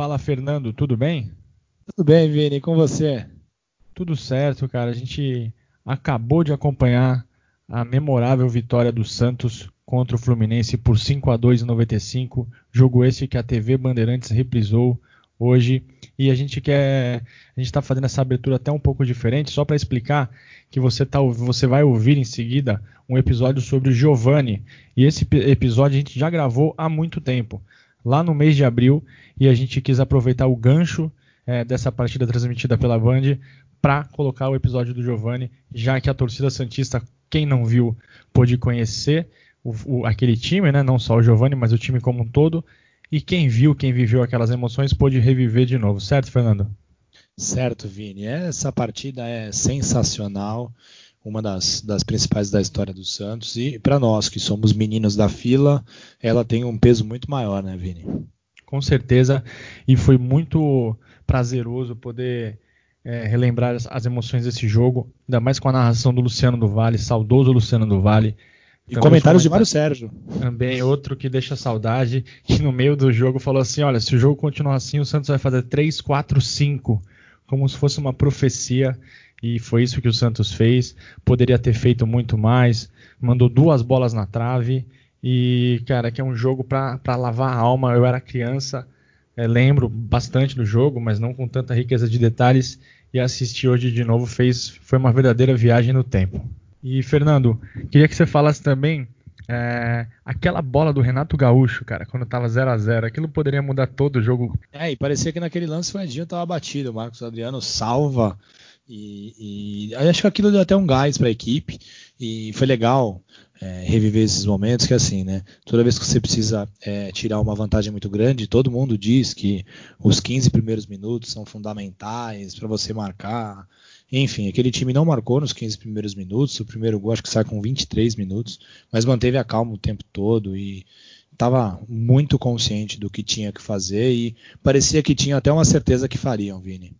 Fala, Fernando, tudo bem? Tudo bem, Vini, com você? Tudo certo, cara. A gente acabou de acompanhar a memorável vitória do Santos contra o Fluminense por 5 a 2 em 95. Jogo esse que a TV Bandeirantes reprisou hoje e a gente quer a gente está fazendo essa abertura até um pouco diferente só para explicar que você tá você vai ouvir em seguida um episódio sobre o Giovanni e esse episódio a gente já gravou há muito tempo lá no mês de abril e a gente quis aproveitar o gancho é, dessa partida transmitida pela Band para colocar o episódio do Giovanni, já que a torcida Santista, quem não viu, pôde conhecer o, o, aquele time, né? não só o Giovanni, mas o time como um todo. E quem viu, quem viveu aquelas emoções, pôde reviver de novo, certo, Fernando? Certo, Vini. Essa partida é sensacional, uma das, das principais da história do Santos. E para nós que somos meninos da fila, ela tem um peso muito maior, né, Vini? Com certeza. E foi muito prazeroso poder é, relembrar as, as, emoções desse jogo, ainda mais com a narração do Luciano do Vale, saudoso Luciano do Vale. E comentários de Mário Sérgio. Também outro que deixa saudade, que no meio do jogo falou assim: olha, se o jogo continuar assim, o Santos vai fazer 3, 4, 5, como se fosse uma profecia. E foi isso que o Santos fez. Poderia ter feito muito mais. Mandou duas bolas na trave. E, cara, que é um jogo para lavar a alma. Eu era criança, é, lembro bastante do jogo, mas não com tanta riqueza de detalhes. E assistir hoje de novo fez, foi uma verdadeira viagem no tempo. E Fernando, queria que você falasse também é, aquela bola do Renato Gaúcho, cara, quando tava 0 a 0 aquilo poderia mudar todo o jogo. É, e parecia que naquele lance o Edinho tava batido. O Marcos Adriano salva. E, e acho que aquilo deu até um gás para a equipe. E foi legal é, reviver esses momentos que assim, né? Toda vez que você precisa é, tirar uma vantagem muito grande, todo mundo diz que os 15 primeiros minutos são fundamentais para você marcar. Enfim, aquele time não marcou nos 15 primeiros minutos. O primeiro gol acho que sai com 23 minutos, mas manteve a calma o tempo todo e estava muito consciente do que tinha que fazer e parecia que tinha até uma certeza que fariam, Vini.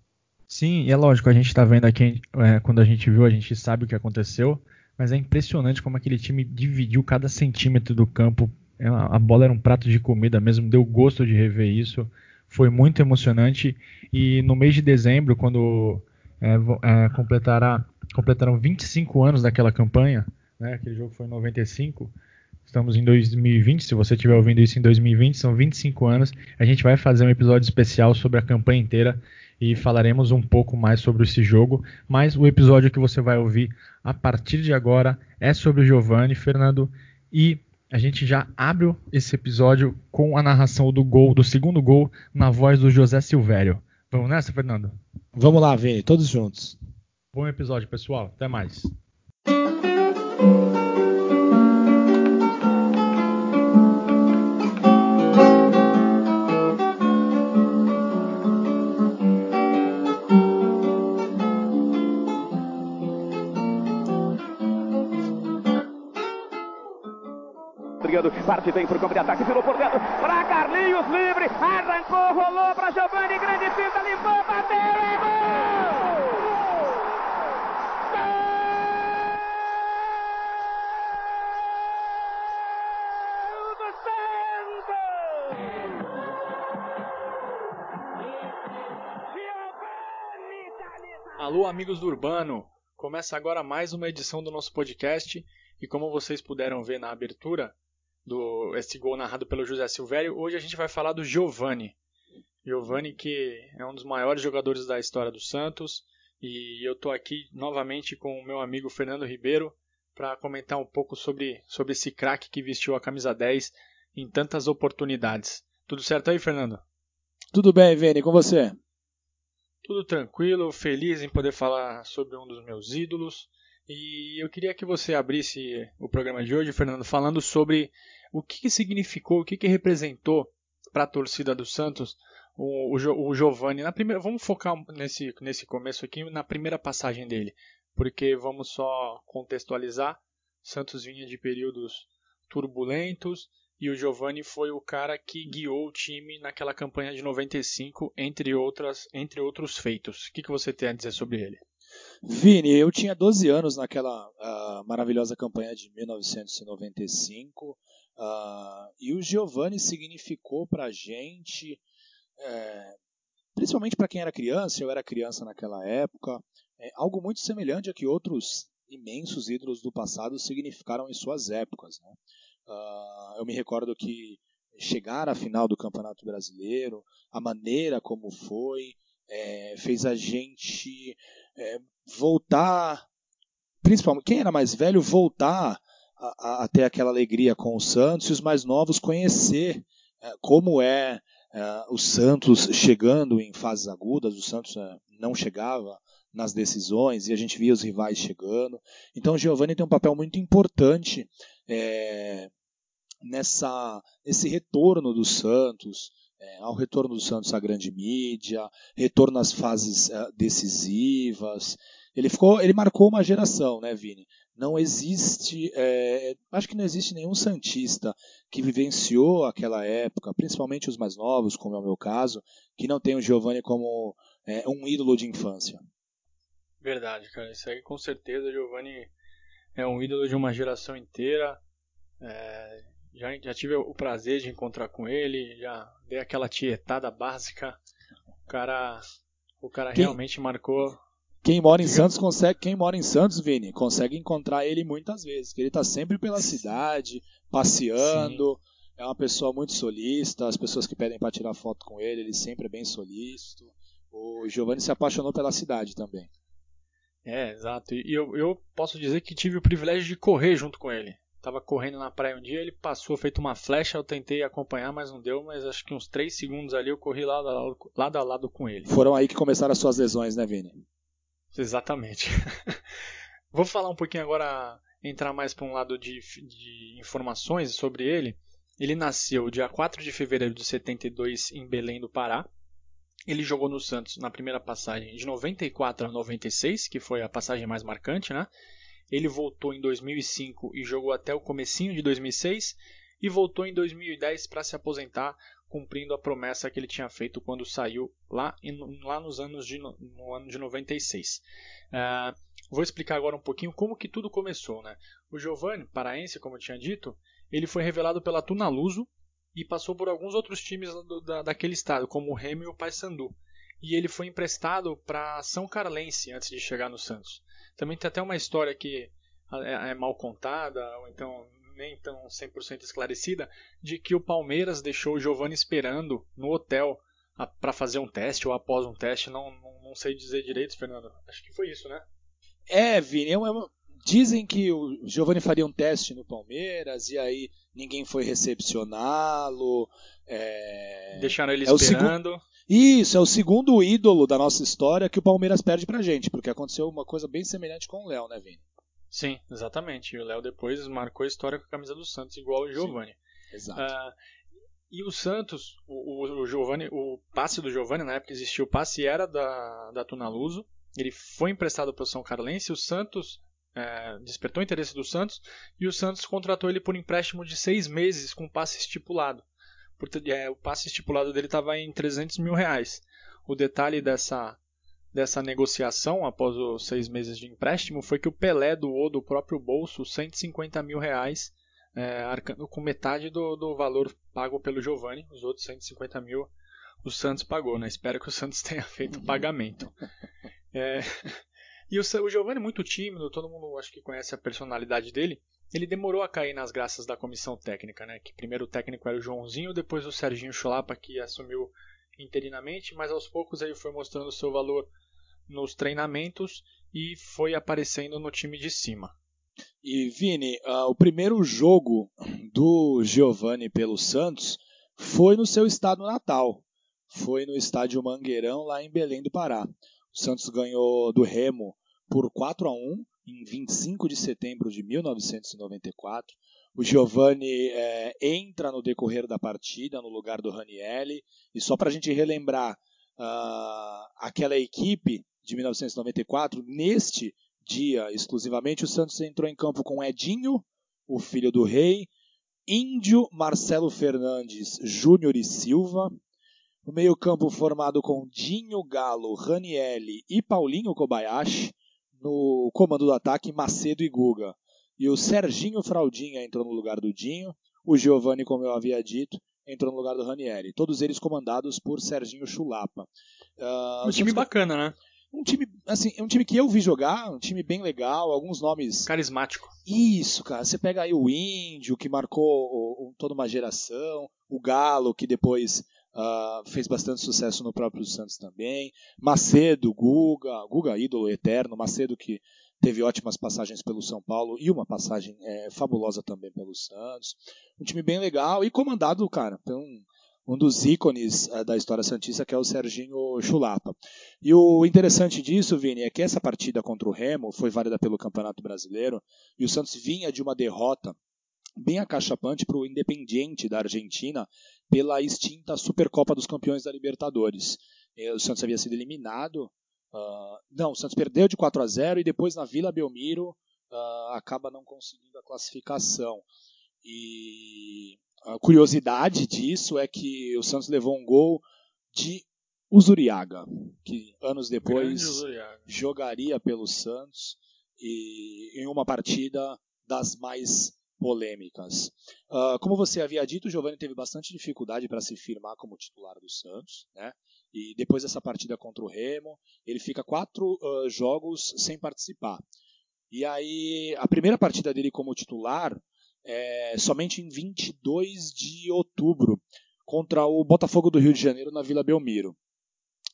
Sim, e é lógico, a gente está vendo aqui, é, quando a gente viu, a gente sabe o que aconteceu, mas é impressionante como aquele time dividiu cada centímetro do campo. É a bola era um prato de comida mesmo, deu gosto de rever isso. Foi muito emocionante. E no mês de dezembro, quando é, é, completará, completaram 25 anos daquela campanha, né, aquele jogo foi em 95, estamos em 2020, se você estiver ouvindo isso em 2020, são 25 anos. A gente vai fazer um episódio especial sobre a campanha inteira e falaremos um pouco mais sobre esse jogo. Mas o episódio que você vai ouvir a partir de agora é sobre o Giovanni, Fernando, e a gente já abre esse episódio com a narração do gol, do segundo gol, na voz do José Silvério. Vamos nessa, Fernando? Vamos lá, Vini, todos juntos. Bom episódio, pessoal. Até mais. Parte vem por campo de ataque, virou por dentro para Carlinhos, livre, arrancou, rolou para Giovanni, grande finta, limpou, bateu, é gol! Alô, amigos do Urbano! Começa agora mais uma edição do nosso podcast e como vocês puderam ver na abertura, do esse gol narrado pelo José Silvério. Hoje a gente vai falar do Giovani. Giovani que é um dos maiores jogadores da história do Santos e eu estou aqui novamente com o meu amigo Fernando Ribeiro para comentar um pouco sobre, sobre esse craque que vestiu a camisa 10 em tantas oportunidades. Tudo certo aí, Fernando? Tudo bem, Vini, com você? Tudo tranquilo, feliz em poder falar sobre um dos meus ídolos. E eu queria que você abrisse o programa de hoje, Fernando, falando sobre o que, que significou, o que, que representou para a torcida do Santos o, o, o. Na primeira, vamos focar nesse, nesse começo aqui, na primeira passagem dele, porque vamos só contextualizar. Santos vinha de períodos turbulentos e o Giovani foi o cara que guiou o time naquela campanha de 95, entre, outras, entre outros feitos. O que, que você tem a dizer sobre ele? Vini, eu tinha 12 anos naquela uh, maravilhosa campanha de 1995 uh, e o Giovanni significou para a gente é, principalmente para quem era criança, eu era criança naquela época, é algo muito semelhante a que outros imensos ídolos do passado significaram em suas épocas. Né? Uh, eu me recordo que chegar à final do Campeonato Brasileiro, a maneira como foi, é, fez a gente é, voltar, principalmente quem era mais velho, voltar a, a, ter aquela alegria com o Santos e os mais novos conhecer é, como é, é o Santos chegando em fases agudas, o Santos é, não chegava nas decisões e a gente via os rivais chegando. Então o Giovanni tem um papel muito importante é, nessa, nesse retorno do Santos, é, ao retorno do Santos à grande mídia, retorno às fases decisivas. Ele ficou, ele marcou uma geração, né, Vini? Não existe, é, acho que não existe nenhum santista que vivenciou aquela época, principalmente os mais novos, como é o meu caso, que não tem o Giovanni como é, um ídolo de infância. Verdade, cara. Isso aí com certeza, o Giovanni é um ídolo de uma geração inteira. É, já, já tive o prazer de encontrar com ele, já dei aquela tietada básica. O cara, o cara quem, realmente marcou. Quem mora em Santos consegue, quem mora em Santos, Vini, consegue encontrar ele muitas vezes, que ele está sempre pela cidade, passeando. Sim. É uma pessoa muito solista, as pessoas que pedem para tirar foto com ele, ele sempre é bem solícito. O Giovanni se apaixonou pela cidade também. É, exato. E eu, eu posso dizer que tive o privilégio de correr junto com ele. Tava correndo na praia um dia, ele passou feito uma flecha, eu tentei acompanhar, mas não deu, mas acho que uns 3 segundos ali eu corri lado a lado, lado, a lado com ele. Foram aí que começaram as suas lesões, né, Vini? Exatamente. Vou falar um pouquinho agora, entrar mais para um lado de, de informações sobre ele. Ele nasceu dia 4 de fevereiro de 72 em Belém do Pará. Ele jogou no Santos na primeira passagem de 94 a 96, que foi a passagem mais marcante, né? Ele voltou em 2005 e jogou até o comecinho de 2006 e voltou em 2010 para se aposentar, cumprindo a promessa que ele tinha feito quando saiu lá, lá nos anos de, no ano de 96. Uh, ah, vou explicar agora um pouquinho como que tudo começou. Né? O Giovanni, paraense, como eu tinha dito, ele foi revelado pela Tunaluso e passou por alguns outros times do, da, daquele estado, como o Remy e o Paysandu. E ele foi emprestado para São Carlense antes de chegar no Santos. Também tem até uma história que é, é mal contada, ou então nem tão 100% esclarecida, de que o Palmeiras deixou o Giovanni esperando no hotel para fazer um teste ou após um teste. Não, não, não, sei dizer direito, Fernando. Acho que foi isso, né? É, Vini. É uma... Dizem que o Giovanni faria um teste no Palmeiras e aí ninguém foi recepcioná-lo. É... Deixaram ele é esperando. Isso, é o segundo ídolo da nossa história que o Palmeiras perde pra gente, porque aconteceu uma coisa bem semelhante com o Léo, né, Vini? Sim, exatamente. E o Léo depois marcou a história com a camisa do Santos, igual o Giovani. Sim, exato. Uh, e o Santos, o, o, o Giovani, o passe do Giovani, na época existia o passe era da, da Tunaluso, ele foi emprestado para o São Carlense, o Santos é, despertou o interesse do Santos e o Santos contratou ele por empréstimo de seis meses com passe estipulado é, o passe estipulado dele estava em 300 mil reais. O detalhe dessa, dessa negociação, após os seis meses de empréstimo, foi que o Pelé doou do próprio bolso 150 mil reais, é, arcando com metade do, do valor pago pelo Giovani. Os outros 150 mil o Santos pagou, né? Espero que o Santos tenha feito o pagamento. É, e o, o Giovani é muito tímido, todo mundo acho que conhece a personalidade dele ele demorou a cair nas graças da comissão técnica, né? Que primeiro o técnico era o Joãozinho, depois o Serginho Chulapa que assumiu interinamente, mas aos poucos ele foi mostrando seu valor nos treinamentos e foi aparecendo no time de cima. E Vini, uh, o primeiro jogo do Giovani pelo Santos foi no seu estado natal. Foi no estádio Mangueirão, lá em Belém do Pará. O Santos ganhou do Remo por 4 a 1 em 25 de setembro de 1994. O Giovanni é, entra no decorrer da partida no lugar do Ranielli. E só para a gente relembrar uh, aquela equipe de 1994, neste dia exclusivamente, o Santos entrou em campo com Edinho, o filho do rei, Índio, Marcelo Fernandes, Júnior e Silva. O meio-campo formado com Dinho Galo, Ranielli e Paulinho Kobayashi no comando do ataque Macedo e Guga. E o Serginho Fraldinha entrou no lugar do Dinho. O Giovani, como eu havia dito, entrou no lugar do Ranieri. Todos eles comandados por Serginho Chulapa. Uh, um time bacana, né? Um time, assim, é um time que eu vi jogar, um time bem legal, alguns nomes. Carismático. Isso, cara. Você pega aí o Índio, que marcou o, o, toda uma geração, o Galo, que depois uh, fez bastante sucesso no próprio Santos também, Macedo, Guga, Guga, ídolo eterno, Macedo que teve ótimas passagens pelo São Paulo e uma passagem é, fabulosa também pelo Santos. Um time bem legal e comandado, cara, por um, um dos ícones uh, da história santista, que é o Serginho Chulapa. E o interessante disso, Vini, é que essa partida contra o Remo foi válida pelo Campeonato Brasileiro e o Santos vinha de uma derrota bem acachapante para o Independiente da Argentina pela extinta Supercopa dos Campeões da Libertadores. O Santos havia sido eliminado Uh, não, o Santos perdeu de 4 a 0 e depois na Vila Belmiro uh, acaba não conseguindo a classificação. E a curiosidade disso é que o Santos levou um gol de Uzuriaga, que anos depois jogaria pelo Santos e em uma partida das mais polêmicas. Uh, como você havia dito, o Giovanni teve bastante dificuldade para se firmar como titular do Santos, né? E depois dessa partida contra o Remo, ele fica quatro uh, jogos sem participar. E aí, a primeira partida dele como titular é somente em 22 de outubro, contra o Botafogo do Rio de Janeiro na Vila Belmiro.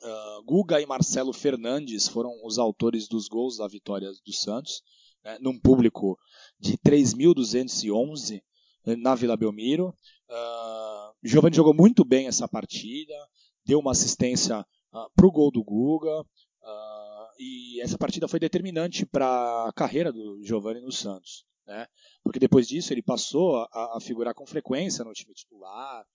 Uh, Guga e Marcelo Fernandes foram os autores dos gols da vitória do Santos, né, num público de 3.211 né, na Vila Belmiro. Uh, Giovanni jogou muito bem essa partida, deu uma assistência uh, para o gol do Guga. Uh, e essa partida foi determinante para a carreira do Giovanni no Santos. Né? Porque depois disso ele passou a, a figurar com frequência no time titular,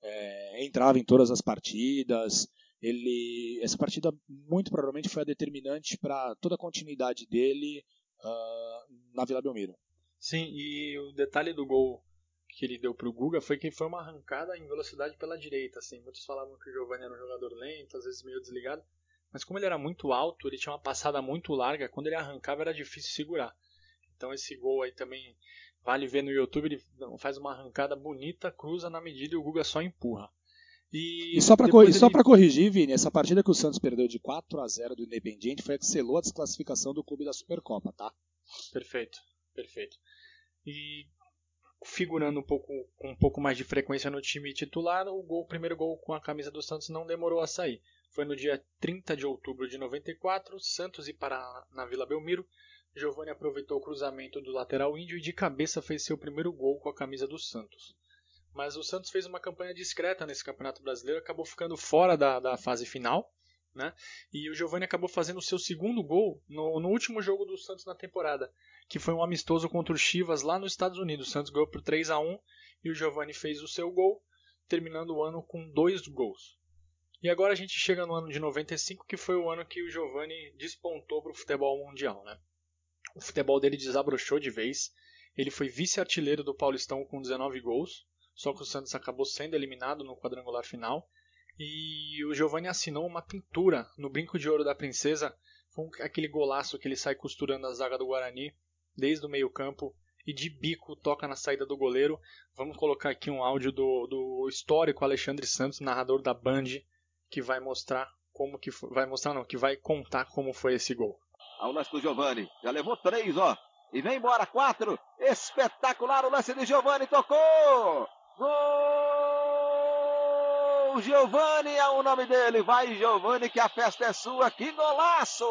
é, entrava em todas as partidas. Ele, essa partida muito provavelmente foi a determinante para toda a continuidade dele uh, na Vila Belmiro. Sim, e o detalhe do gol que ele deu pro Guga foi que foi uma arrancada em velocidade pela direita, assim. Muitos falavam que o Giovanni era um jogador lento, às vezes meio desligado, mas como ele era muito alto, ele tinha uma passada muito larga, quando ele arrancava era difícil segurar. Então esse gol aí também vale ver no YouTube, ele faz uma arrancada bonita, cruza na medida e o Guga só empurra. E, só para ele... só corrigir, Vini, essa partida que o Santos perdeu de 4 a 0 do Independiente foi a que selou a desclassificação do clube da Supercopa, tá? Perfeito, perfeito. E figurando um pouco, com um pouco mais de frequência no time titular, o, gol, o primeiro gol com a camisa do Santos não demorou a sair. Foi no dia 30 de outubro de 94, Santos e Pará na Vila Belmiro. Giovani aproveitou o cruzamento do lateral índio e de cabeça fez seu primeiro gol com a camisa do Santos. Mas o Santos fez uma campanha discreta nesse Campeonato Brasileiro, acabou ficando fora da, da fase final. Né? E o Giovani acabou fazendo o seu segundo gol no, no, último jogo do Santos na temporada, que foi um amistoso contra o Chivas lá nos Estados Unidos. O Santos ganhou por 3 a 1 e o Giovani fez o seu gol, terminando o ano com dois gols. E agora a gente chega no ano de 95, que foi o ano que o Giovani despontou para o futebol mundial. Né? O futebol dele desabrochou de vez. Ele foi vice-artilheiro do Paulistão com 19 gols, só que o Santos acabou sendo eliminado no quadrangular final. E o Giovanni assinou uma pintura no brinco de ouro da princesa, com aquele golaço que ele sai costurando a zaga do Guarani desde o meio-campo e de bico toca na saída do goleiro. Vamos colocar aqui um áudio do, do histórico Alexandre Santos, narrador da Band, que vai mostrar como que foi, vai mostrar não, que vai contar como foi esse gol. Ao lance do Giovanni, já levou três, ó, e vem embora quatro, espetacular o lance de Giovanni, tocou, gol! Giovanni é o nome dele. Vai, Giovanni, que a festa é sua. Que golaço!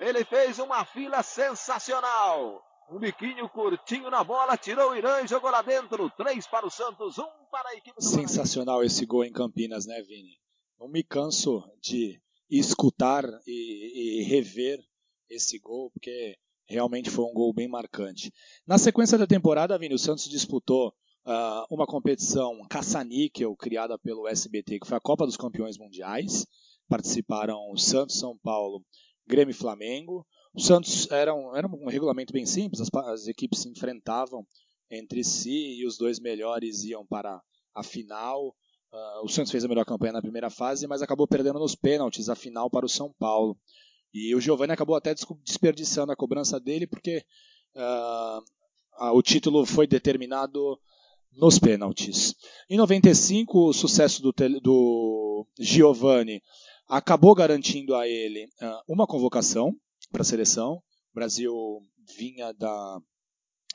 Ele fez uma fila sensacional. Um biquinho curtinho na bola, tirou o Irã e jogou lá dentro. Três para o Santos, um para a equipe do Sensacional esse gol em Campinas, né, Vini? Não me canso de escutar e, e rever esse gol, porque realmente foi um gol bem marcante. Na sequência da temporada, Vini, o Santos disputou uh, uma competição caça-níquel criada pelo SBT, que foi a Copa dos Campeões Mundiais. Participaram Santos, São Paulo, Grêmio e Flamengo. O Santos era um, era um regulamento bem simples, as, as equipes se enfrentavam entre si e os dois melhores iam para a final. Uh, o Santos fez a melhor campanha na primeira fase, mas acabou perdendo nos pênaltis a final para o São Paulo. E o Giovanni acabou até desperdiçando a cobrança dele, porque uh, o título foi determinado nos pênaltis. Em 95, o sucesso do, do Giovanni acabou garantindo a ele uh, uma convocação para a seleção. O Brasil vinha da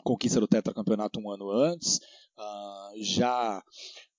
conquista do tetracampeonato um ano antes, uh, já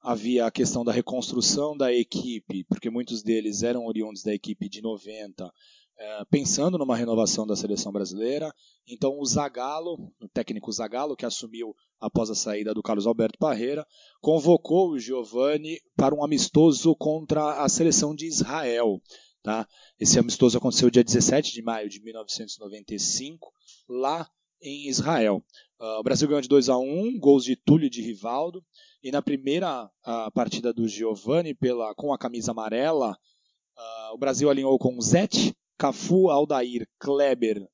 havia a questão da reconstrução da equipe, porque muitos deles eram oriundos da equipe de 90, é, pensando numa renovação da seleção brasileira. Então o Zagallo, o técnico Zagallo, que assumiu após a saída do Carlos Alberto Parreira, convocou o Giovani para um amistoso contra a seleção de Israel. Tá? Esse amistoso aconteceu dia 17 de maio de 1995, lá em Israel. Uh, o Brasil ganhou de 2 a 1 gols de Túlio e de Rivaldo. E na primeira uh, partida do Giovani pela, com a camisa amarela, uh, o Brasil alinhou com Zete, Cafu, Aldair, Kleber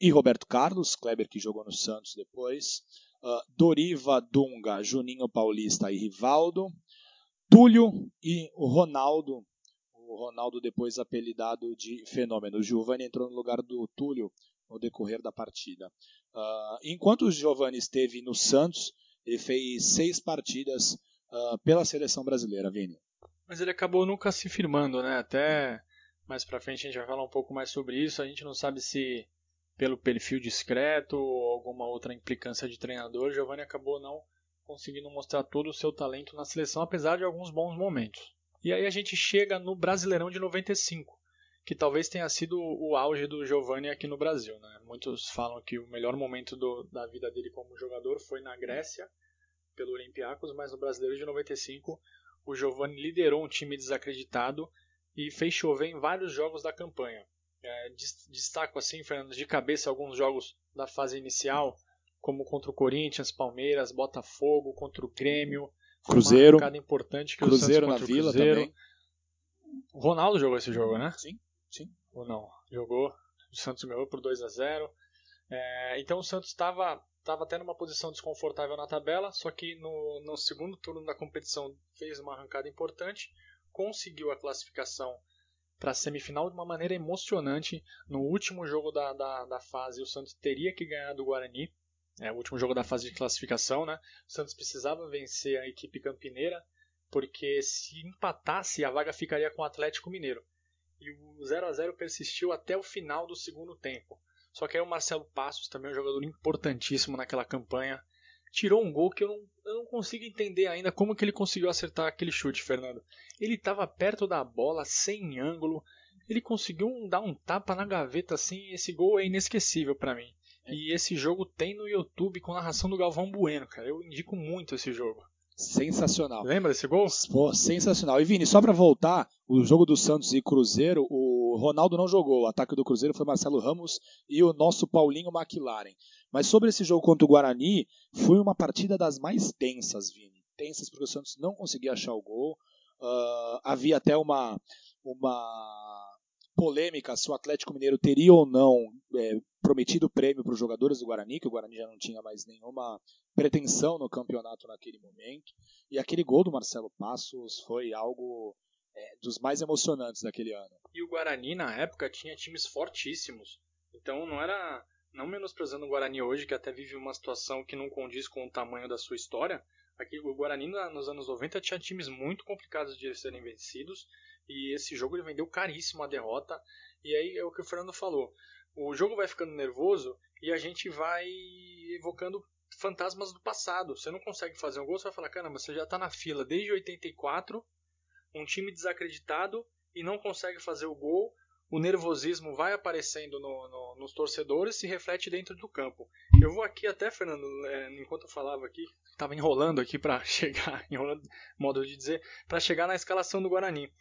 e Roberto Carlos. Kleber que jogou no Santos depois. Doriva, Dunga, Juninho Paulista e Rivaldo. Túlio e o Ronaldo. O Ronaldo depois apelidado de Fenômeno. O Giovani entrou no lugar do Túlio no decorrer da partida. Uh, enquanto o Giovani esteve no Santos, ele fez seis partidas uh, pela seleção brasileira, Vini. Mas ele acabou nunca se firmando, né? Até mais pra frente a gente vai falar um pouco mais sobre isso. A gente não sabe se pelo perfil discreto ou alguma outra implicância de treinador, Giovani acabou não conseguindo mostrar todo o seu talento na seleção, apesar de alguns bons momentos. E aí a gente chega no Brasileirão de 95, que talvez tenha sido o auge do Giovanni aqui no Brasil. Né? Muitos falam que o melhor momento do, da vida dele como jogador foi na Grécia, pelo Olympiacos, mas no Brasileiro de 95 o Giovanni liderou um time desacreditado e fez chover em vários jogos da campanha. É, destaco assim, Fernando, de cabeça alguns jogos da fase inicial, como contra o Corinthians, Palmeiras, Botafogo, contra o Grêmio. Cruzeiro. Uma importante que Cruzeiro o Santos na Vila Cruzeiro. também. O Ronaldo jogou esse jogo, né? Sim. Sim. Ou não? Jogou. O Santos ganhou por 2 a 0 é, Então o Santos estava estava até numa posição desconfortável na tabela, só que no, no segundo turno da competição fez uma arrancada importante, conseguiu a classificação para a semifinal de uma maneira emocionante. No último jogo da, da, da, fase, o Santos teria que ganhar do Guarani, é o último jogo da fase de classificação, né? O Santos precisava vencer a equipe campineira, porque se empatasse, a vaga ficaria com o Atlético Mineiro e o 0 a 0 persistiu até o final do segundo tempo. Só que aí o Marcelo Passos, também um jogador importantíssimo naquela campanha, tirou um gol que eu não, eu não consigo entender ainda como que ele conseguiu acertar aquele chute, Fernando. Ele estava perto da bola, sem ângulo, ele conseguiu dar um tapa na gaveta assim, esse gol é inesquecível para mim. E esse jogo tem no YouTube com narração do Galvão Bueno, cara. Eu indico muito esse jogo. Sensacional. Lembra desse gol? Pô, sensacional. E Vini, só para voltar, o jogo do Santos e Cruzeiro, o Ronaldo não jogou. O ataque do Cruzeiro foi Marcelo Ramos e o nosso Paulinho McLaren. Mas sobre esse jogo contra o Guarani, foi uma partida das mais tensas, Vini. Tensas porque o Santos não conseguia achar o gol. Uh, havia até uma, uma polêmica se o Atlético Mineiro teria ou não é, prometido prêmio para os jogadores do Guarani, que o Guarani já não tinha mais nenhuma pretensão no campeonato naquele momento. E aquele gol do Marcelo Passos foi algo é, dos mais emocionantes daquele ano. E o Guarani na época tinha times fortíssimos. Então não era. Não menosprezando o Guarani hoje, que até vive uma situação que não condiz com o tamanho da sua história. Aqui, o Guarani nos anos 90 tinha times muito complicados de serem vencidos. E esse jogo ele vendeu caríssimo a derrota. E aí é o que o Fernando falou. O jogo vai ficando nervoso e a gente vai evocando fantasmas do passado. Você não consegue fazer um gol, você vai falar: caramba, você já está na fila desde 84, um time desacreditado e não consegue fazer o gol. O nervosismo vai aparecendo no, no, nos torcedores e se reflete dentro do campo. Eu vou aqui até, Fernando, é, enquanto eu falava aqui, estava enrolando aqui para chegar, enrolando, modo de dizer, para chegar na escalação do Guarani.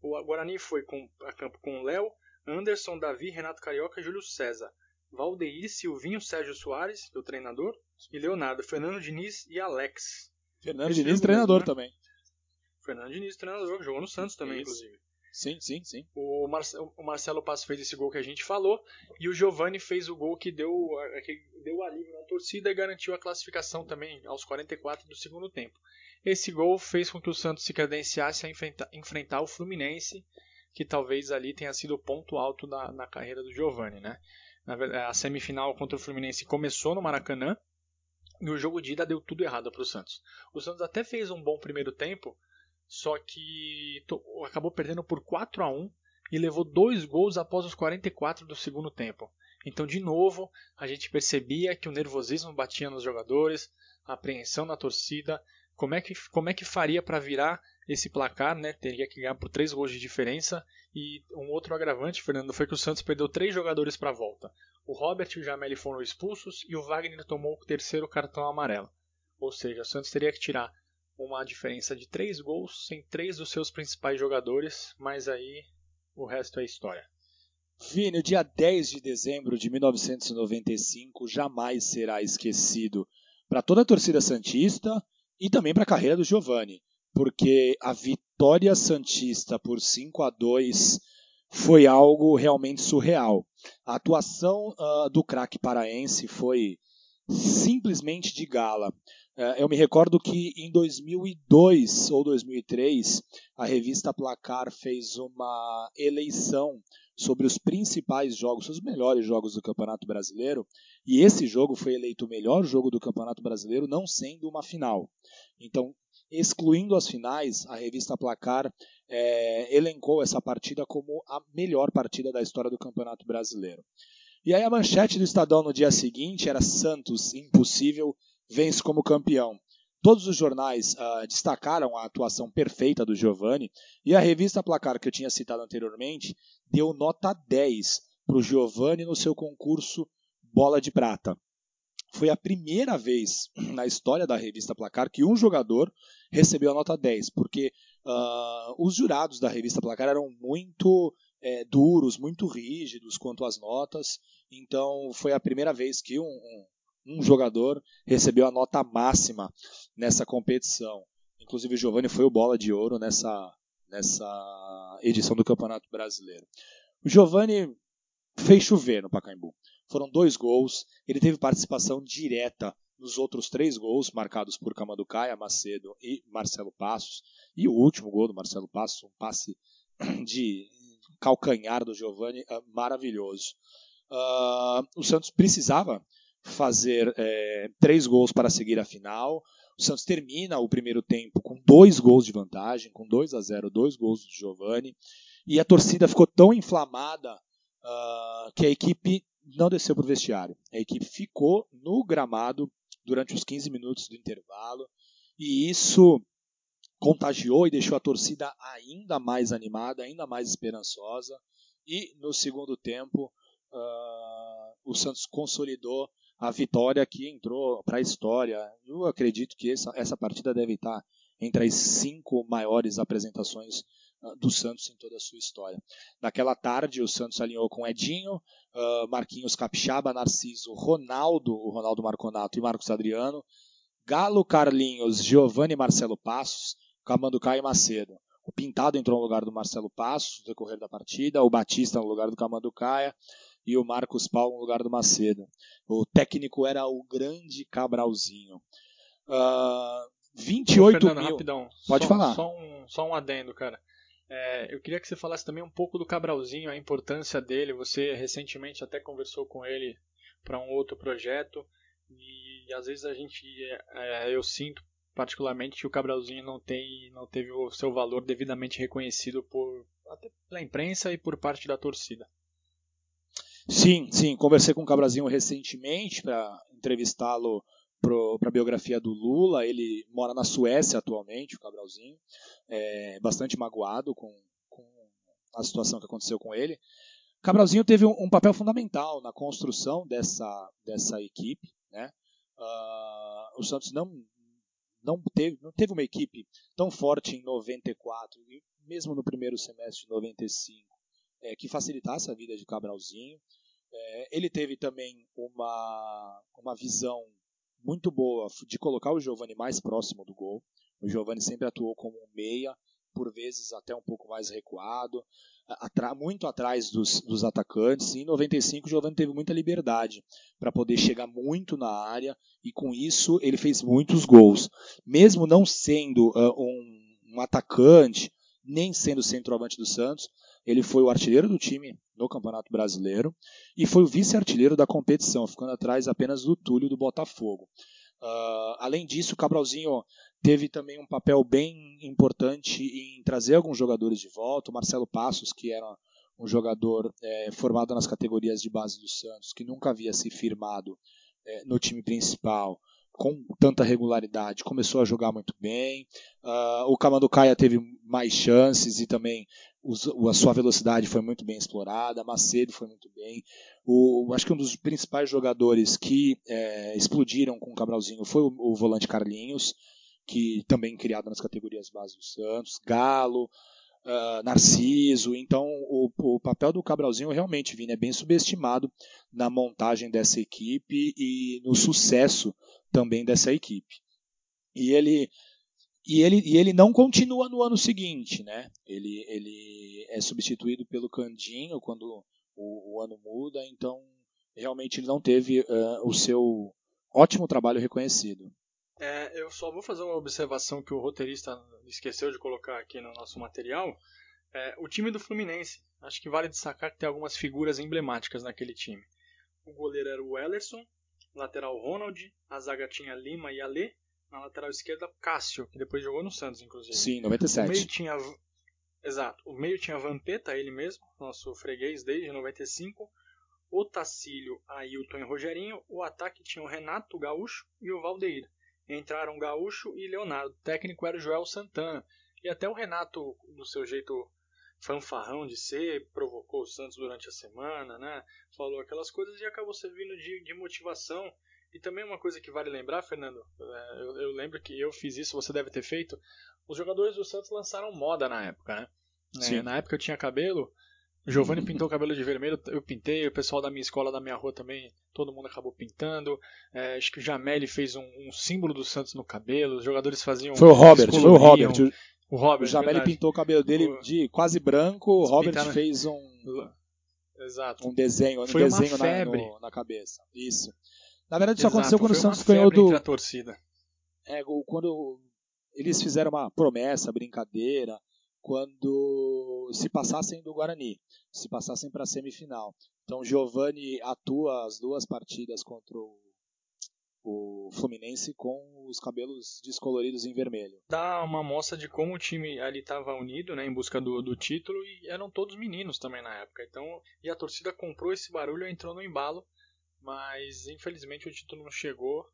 O Guarani foi com, a campo com Léo, Anderson, Davi, Renato Carioca e Júlio César. Valdeir, Silvinho, Sérgio Soares, do treinador, e Leonardo, Fernando Diniz e Alex. Fernando Esse Diniz, treinador né? também. Fernando Diniz, treinador, jogou no Santos também, Isso. inclusive. Sim, sim, sim. O, o Marcelo Passo fez esse gol que a gente falou e o Giovani fez o gol que deu, que deu alívio na torcida e garantiu a classificação também aos 44 do segundo tempo. Esse gol fez com que o Santos se credenciasse a enfrentar, enfrentar o Fluminense, que talvez ali tenha sido o ponto alto na, na carreira do Giovani, né? Na, a semifinal contra o Fluminense começou no Maracanã. E o jogo de ida deu tudo errado para o Santos. O Santos até fez um bom primeiro tempo, só que acabou perdendo por 4 a 1 e levou dois gols após os 44 do segundo tempo. Então, de novo, a gente percebia que o nervosismo batia nos jogadores, a apreensão na torcida. Como é que, como é que faria para virar esse placar? Né? Teria que ganhar por três gols de diferença. E um outro agravante, Fernando, foi que o Santos perdeu três jogadores para a volta. O Robert e o Jameli foram expulsos e o Wagner tomou o terceiro cartão amarelo. Ou seja, o Santos teria que tirar uma diferença de três gols sem três dos seus principais jogadores, mas aí o resto é história. Vini, o dia 10 de dezembro de 1995 jamais será esquecido para toda a torcida Santista e também para a carreira do Giovani, porque a vitória Santista por 5 a 2 foi algo realmente surreal. A atuação uh, do craque paraense foi simplesmente de gala. Uh, eu me recordo que em 2002 ou 2003 a revista Placar fez uma eleição sobre os principais jogos, os melhores jogos do Campeonato Brasileiro, e esse jogo foi eleito o melhor jogo do Campeonato Brasileiro, não sendo uma final. Então, excluindo as finais, a revista Placar é, elencou essa partida como a melhor partida da história do Campeonato Brasileiro. E aí a manchete do Estadão no dia seguinte era Santos, impossível, vence como campeão. Todos os jornais uh, destacaram a atuação perfeita do Giovani e a revista Placar, que eu tinha citado anteriormente, deu nota 10 para o Giovani no seu concurso Bola de Prata. Foi a primeira vez na história da revista Placar que um jogador recebeu a nota 10, porque uh, os jurados da revista Placar eram muito é, duros, muito rígidos quanto às notas, então foi a primeira vez que um, um um jogador recebeu a nota máxima nessa competição. Inclusive o Giovani foi o bola de ouro nessa, nessa edição do Campeonato Brasileiro. O Giovani fez chover no Pacaembu. Foram dois gols, ele teve participação direta nos outros três gols marcados por Camanducaia, Macedo e Marcelo Passos. E o último gol do Marcelo Passos, um passe de calcanhar do Giovani ah, maravilhoso. Uh, o Santos precisava fazer é, três gols para seguir a final. O Santos termina o primeiro tempo com dois gols de vantagem, com 2 a 0, dois gols do Giovani. E a torcida ficou tão inflamada uh, que a equipe não desceu para o vestiário. A equipe ficou no gramado durante os 15 minutos do intervalo. E isso contagiou e deixou a torcida ainda mais animada, ainda mais esperançosa. E no segundo tempo, uh, o Santos consolidou a vitória que entrou para a história. Eu acredito que essa, essa partida deve estar entre as cinco maiores apresentações uh, do Santos em toda a sua história. Naquela tarde, o Santos alinhou com Edinho, uh, Marquinhos Capixaba, Narciso, Ronaldo, o Ronaldo Marconato e Marcos Adriano, Galo, Carlinhos, Giovanni Marcelo Passos, Camando Caio Macedo. O Pintado entrou no lugar do Marcelo Passos no decorrer da partida, o Batista no lugar do Camando Caia, e o Marcos Paulo no lugar do Macedo. O técnico era o grande Cabralzinho. Uh, 28 Fernando, mil. Rapidão. Pode só, falar. Só um, só um adendo, cara. É, eu queria que você falasse também um pouco do Cabralzinho, a importância dele. Você recentemente até conversou com ele para um outro projeto e às vezes a gente, é, é, eu sinto particularmente que o Cabralzinho não tem, não teve o seu valor devidamente reconhecido por até pela imprensa e por parte da torcida. Sim, sim. Conversei com o Cabrazinho recentemente para entrevistá-lo para a biografia do Lula. Ele mora na Suécia atualmente, o Cabralzinho. É bastante magoado com, com a situação que aconteceu com ele. Cabralzinho teve um, um papel fundamental na construção dessa, dessa equipe. Né? Uh, o Santos não, não, teve, não teve uma equipe tão forte em 94, e mesmo no primeiro semestre de 95 é, que facilitasse a vida de Cabralzinho. É, ele teve também uma, uma visão muito boa de colocar o Giovani mais próximo do gol. O Giovani sempre atuou como um meia, por vezes até um pouco mais recuado, muito atrás dos, dos atacantes. E em 95 o Giovani teve muita liberdade para poder chegar muito na área e com isso ele fez muitos gols. Mesmo não sendo uh, um, um atacante, nem sendo centroavante do Santos, ele foi o artilheiro do time no Campeonato Brasileiro e foi o vice-artilheiro da competição, ficando atrás apenas do Túlio do Botafogo. Uh, além disso, o Cabralzinho teve também um papel bem importante em trazer alguns jogadores de volta. O Marcelo Passos, que era um jogador é, formado nas categorias de base do Santos, que nunca havia se firmado é, no time principal com tanta regularidade, começou a jogar muito bem. Uh, o Camanducaia teve mais chances e também os, a sua velocidade foi muito bem explorada. Macedo foi muito bem. O, acho que um dos principais jogadores que é, explodiram com o Cabralzinho foi o, o volante Carlinhos que também criado nas categorias base do Santos, Galo, uh, Narciso. Então, o, o, papel do Cabralzinho realmente, Vini, é bem subestimado na montagem dessa equipe e no sucesso também dessa equipe. E ele e ele, e ele não continua no ano seguinte, né? Ele, ele é substituído pelo Candinho quando o, o ano muda, então realmente ele não teve uh, o seu ótimo trabalho reconhecido. É, eu só vou fazer uma observação que o roteirista esqueceu de colocar aqui no nosso material. É, o time do Fluminense, acho que vale destacar que tem algumas figuras emblemáticas naquele time. O goleiro era o Ellerson, lateral Ronald, a zaga tinha Lima e Ale, na lateral esquerda Cássio, que depois jogou no Santos, inclusive. Sim, 97. O meio tinha Exato. O meio tinha Vampeta, ele mesmo, nosso freguês desde 95. O Tacílio, Ailton e Rogerinho. O ataque tinha o Renato Gaúcho e o Valdeir entraram Gaúcho e Leonardo. O técnico era o Joel Santana. E até o Renato, do seu jeito fanfarrão de ser, provocou o Santos durante a semana, né? Falou aquelas coisas e acabou servindo de, de motivação. E também uma coisa que vale lembrar, Fernando, é, eu, eu, lembro que eu fiz isso, você deve ter feito. Os jogadores do Santos lançaram moda na época, né? É, na época eu tinha cabelo, Giovanni pintou o cabelo de vermelho, eu pintei, o pessoal da minha escola, da minha rua também, todo mundo acabou pintando. É, acho que o Jameli fez um, um, símbolo do Santos no cabelo, os jogadores faziam. Foi o Robert, foi o Robert. O, Robert, o verdade. pintou o cabelo dele o... de quase branco, o Robert pintaram... fez um. Exato. Um desenho, um foi desenho na, no, na, cabeça. Isso. Na verdade, isso Exato, aconteceu quando o Santos ganhou do. A torcida. É, quando eles fizeram uma promessa, brincadeira, quando se passassem do Guarani, se passassem para a semifinal. Então Giovani atua as duas partidas contra o, o, Fluminense com os cabelos descoloridos em vermelho. Dá uma amostra de como o time ali estava unido, né, em busca do, do, título e eram todos meninos também na época. Então e a torcida comprou esse barulho, entrou no embalo, mas infelizmente o título não chegou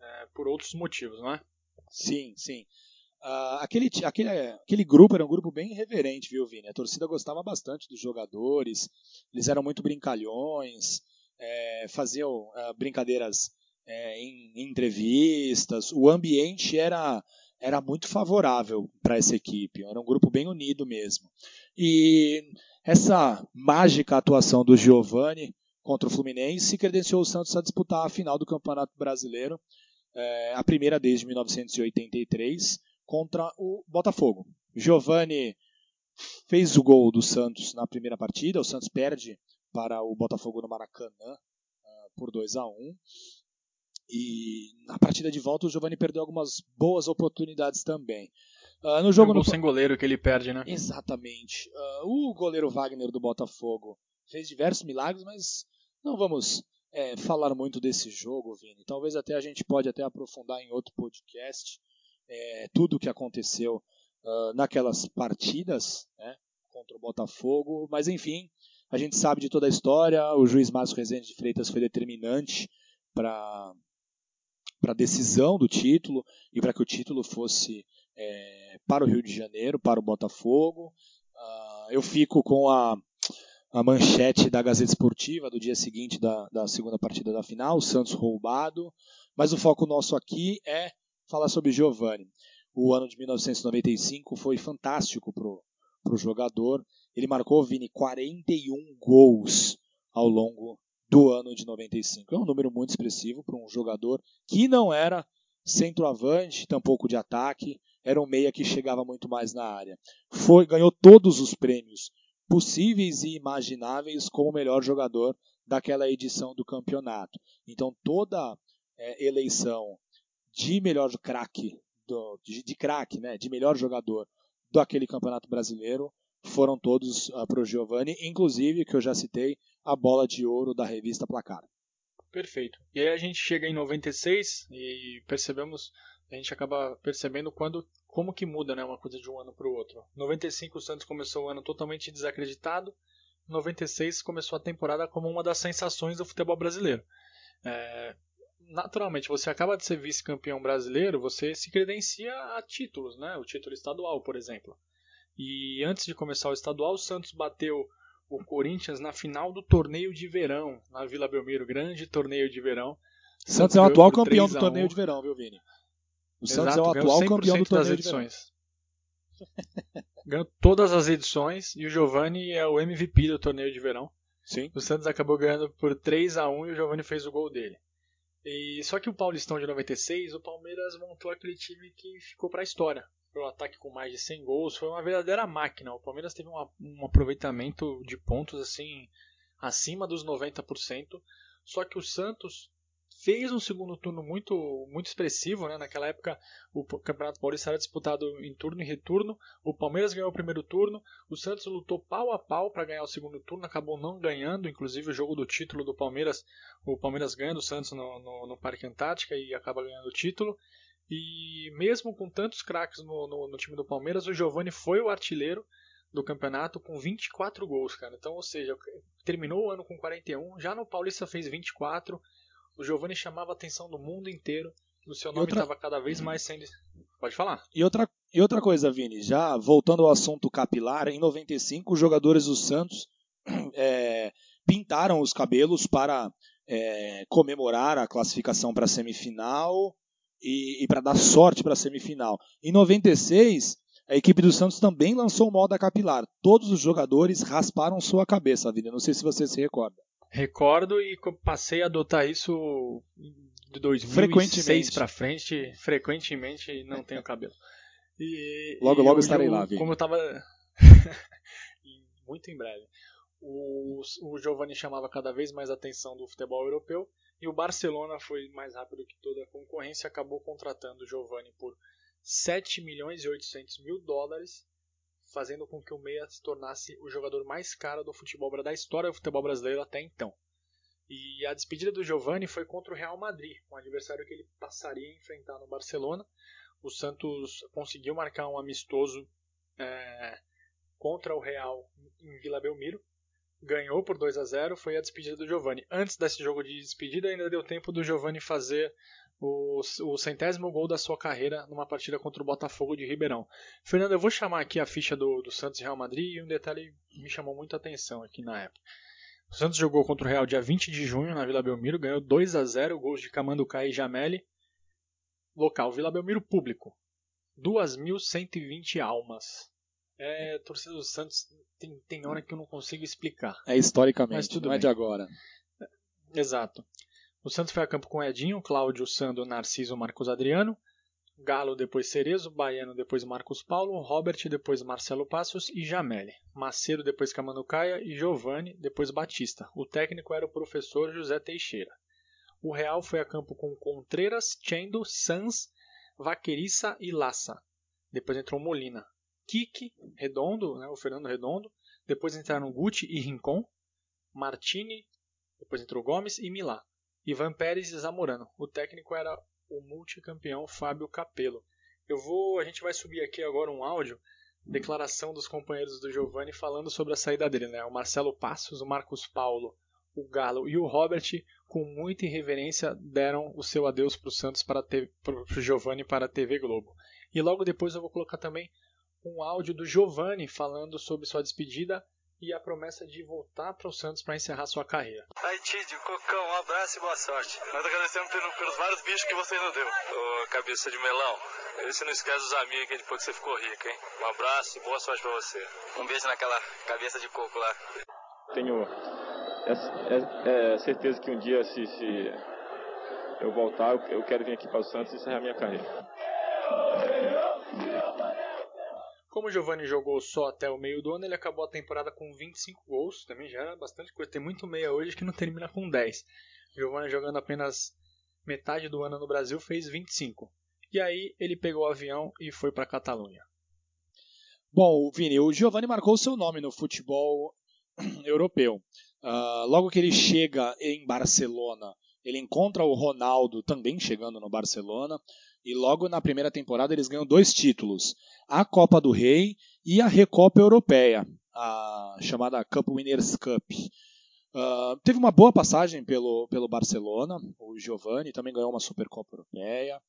é, por outros motivos, não é? Sim, sim. Uh, aquele, aquele, aquele grupo era um grupo bem irreverente, viu, Vini? A torcida gostava bastante dos jogadores, eles eram muito brincalhões, é, faziam uh, brincadeiras é, em, entrevistas, o ambiente era, era muito favorável para essa equipe, era um grupo bem unido mesmo. E essa mágica atuação do Giovani contra o Fluminense credenciou o Santos a disputar a final do Campeonato Brasileiro, é, a primeira desde 1983 contra o Botafogo. Giovani fez o gol do Santos na primeira partida, o Santos perde para o Botafogo no Maracanã uh, por 2 a 1 e na partida de volta o Giovani perdeu algumas boas oportunidades também. Uh, no jogo é um no... sem goleiro que ele perde, né? Exatamente. Uh, o goleiro Wagner do Botafogo fez diversos milagres, mas não vamos é, falar muito desse jogo, Vini. Talvez até a gente pode até aprofundar em outro podcast é, tudo o que aconteceu uh, naquelas partidas né, contra o Botafogo. Mas enfim, a gente sabe de toda a história. O juiz Márcio Rezende de Freitas foi determinante para a decisão do título e para que o título fosse é, para o Rio de Janeiro, para o Botafogo. Uh, eu fico com a, a manchete da Gazeta Esportiva do dia seguinte da, da segunda partida da final, o Santos roubado. Mas o foco nosso aqui é falar sobre Giovanni. O ano de 1995 foi fantástico para o jogador. Ele marcou, Vini, 41 gols ao longo do ano de 95. É um número muito expressivo para um jogador que não era centroavante, tampouco de ataque, era um meia que chegava muito mais na área. Foi, ganhou todos os prêmios possíveis e imagináveis como o melhor jogador daquela edição do campeonato. Então toda é, eleição de melhor craque, de, de craque, né, de melhor jogador do aquele campeonato brasileiro foram todos uh, para o Giovanni, inclusive, que eu já citei, a bola de ouro da revista Placar. Perfeito. E aí a gente chega em 96 e percebemos, a gente acaba percebendo quando como que muda, né, uma coisa de um ano para o outro. 95 o Santos começou o ano totalmente desacreditado. 96 começou a temporada como uma das sensações do futebol brasileiro. É, naturalmente, você acaba de ser vice-campeão brasileiro, você se credencia a títulos, né? O título estadual, por exemplo. E antes de começar o estadual, o Santos bateu o Corinthians na final do torneio de verão, na Vila Belmiro, grande torneio de verão. Santos é o atual campeão do torneio de verão, viu, Vini? O Santos Exato, é o atual campeão do torneio das edições. Ganhou todas as edições e o Giovani é o MVP do torneio de verão. Sim. O Santos acabou ganhando por 3 a 1 e o Giovani fez o gol dele. E só que o Paulistão de 96, o Palmeiras montou aquele time que ficou para a história. Um ataque com mais de 100 gols, foi uma verdadeira máquina. O Palmeiras teve um, um aproveitamento de pontos assim acima dos 90%. Só que o Santos fez um segundo turno muito, muito expressivo. Né? Naquela época, o Campeonato Paulista era disputado em turno e retorno. O Palmeiras ganhou o primeiro turno. O Santos lutou pau a pau para ganhar o segundo turno, acabou não ganhando. Inclusive, o jogo do título do Palmeiras, o Palmeiras ganha do Santos no, no, no Parque Antártica e acaba ganhando o título. E mesmo com tantos craques no, no, no time do Palmeiras, o Giovani foi o artilheiro do campeonato com 24 gols, cara. Então, ou seja, terminou o ano com 41, já no Paulista fez 24, o Giovanni chamava a atenção do mundo inteiro. O seu nome estava outra... cada vez mais sendo. Pode falar. E outra, e outra coisa, Vini, já voltando ao assunto capilar, em 95 os jogadores do Santos é, pintaram os cabelos para é, comemorar a classificação para a semifinal e, e para dar sorte para a semifinal. Em 96, a equipe do Santos também lançou o moda capilar. Todos os jogadores rasparam sua cabeça, Vini. Não sei se você se recorda. Recordo e passei a adotar isso de 2006 para frente, frequentemente não tenho cabelo. E, logo, e logo eu, estarei eu, lá, viu? Como eu tava. Muito em breve. O, o Giovanni chamava cada vez mais a atenção do futebol europeu e o Barcelona foi mais rápido que toda a concorrência acabou contratando o Giovanni por 7 milhões e 800 mil dólares fazendo com que o Meia se tornasse o jogador mais caro do futebol da história do futebol brasileiro até então. E a despedida do Giovani foi contra o Real Madrid, um adversário que ele passaria a enfrentar no Barcelona. O Santos conseguiu marcar um amistoso é, contra o Real em Vila Belmiro, ganhou por 2 a 0 foi a despedida do Giovani. Antes desse jogo de despedida, ainda deu tempo do Giovani fazer o, o, centésimo gol da sua carreira numa partida contra o Botafogo de Ribeirão. Fernando, eu vou chamar aqui a ficha do, do Santos e Real Madrid e um detalhe me chamou muita atenção aqui na época. O Santos jogou contra o Real dia 20 de junho na Vila Belmiro, ganhou 2 a 0 gols de Camanducá e Jameli. Local, Vila Belmiro público. 2.120 almas. É, torcida do Santos tem, tem hora que eu não consigo explicar. É historicamente, Mas tudo não bem. é de agora. Exato. O Santos foi a campo com Edinho, Cláudio, Sando, Narciso, Marcos Adriano, Galo, depois Cerezo, Baiano, depois Marcos Paulo, Robert, depois Marcelo Passos e Jamele, Macedo, depois Camanucaia e Giovanni, depois Batista. O técnico era o professor José Teixeira. O Real foi a campo com Contreras, Chendo, Sanz, Vaqueriça e Lassa. Depois entrou Molina. Kiki, Redondo, né, o Fernando Redondo. Depois entraram Guti e Rincon. Martini, depois entrou Gomes e Milá. Ivan Pérez e Zamorano. O técnico era o multicampeão Fábio Capello. Eu vou, a gente vai subir aqui agora um áudio, declaração dos companheiros do Giovanni falando sobre a saída dele, né? O Marcelo Passos, o Marcos Paulo, o Galo e o Robert, com muita irreverência, deram o seu adeus para o Santos para o Giovanni para a TV Globo. E logo depois eu vou colocar também um áudio do Giovanni falando sobre sua despedida e a promessa de voltar para o Santos para encerrar sua carreira. Aí, Tídio, Cocão, um abraço e boa sorte. Nós agradecemos pelo, pelos vários bichos que você nos deu. Ô, cabeça de melão, você não esquece dos amigos aí depois que você ficou rico, hein? Um abraço e boa sorte para você. Um beijo naquela cabeça de coco lá. Tenho é, é, é certeza que um dia, se, se eu voltar, eu quero vir aqui para o Santos e encerrar minha carreira. Como o Giovanni jogou só até o meio do ano, ele acabou a temporada com 25 gols, também já era bastante coisa. Tem muito meia hoje que não termina com 10. O Giovanni jogando apenas metade do ano no Brasil fez 25. E aí ele pegou o avião e foi para Catalunha. Bom, Vini, o Giovanni marcou seu nome no futebol europeu. Uh, logo que ele chega em Barcelona, Ele encontra o Ronaldo também chegando no Barcelona. E logo na primeira temporada eles ganham dois títulos: a Copa do Rei e a Recopa Europeia, a chamada Cup Winners' Cup. Uh, teve uma boa passagem pelo, pelo Barcelona, o Giovanni também ganhou uma Supercopa Europeia.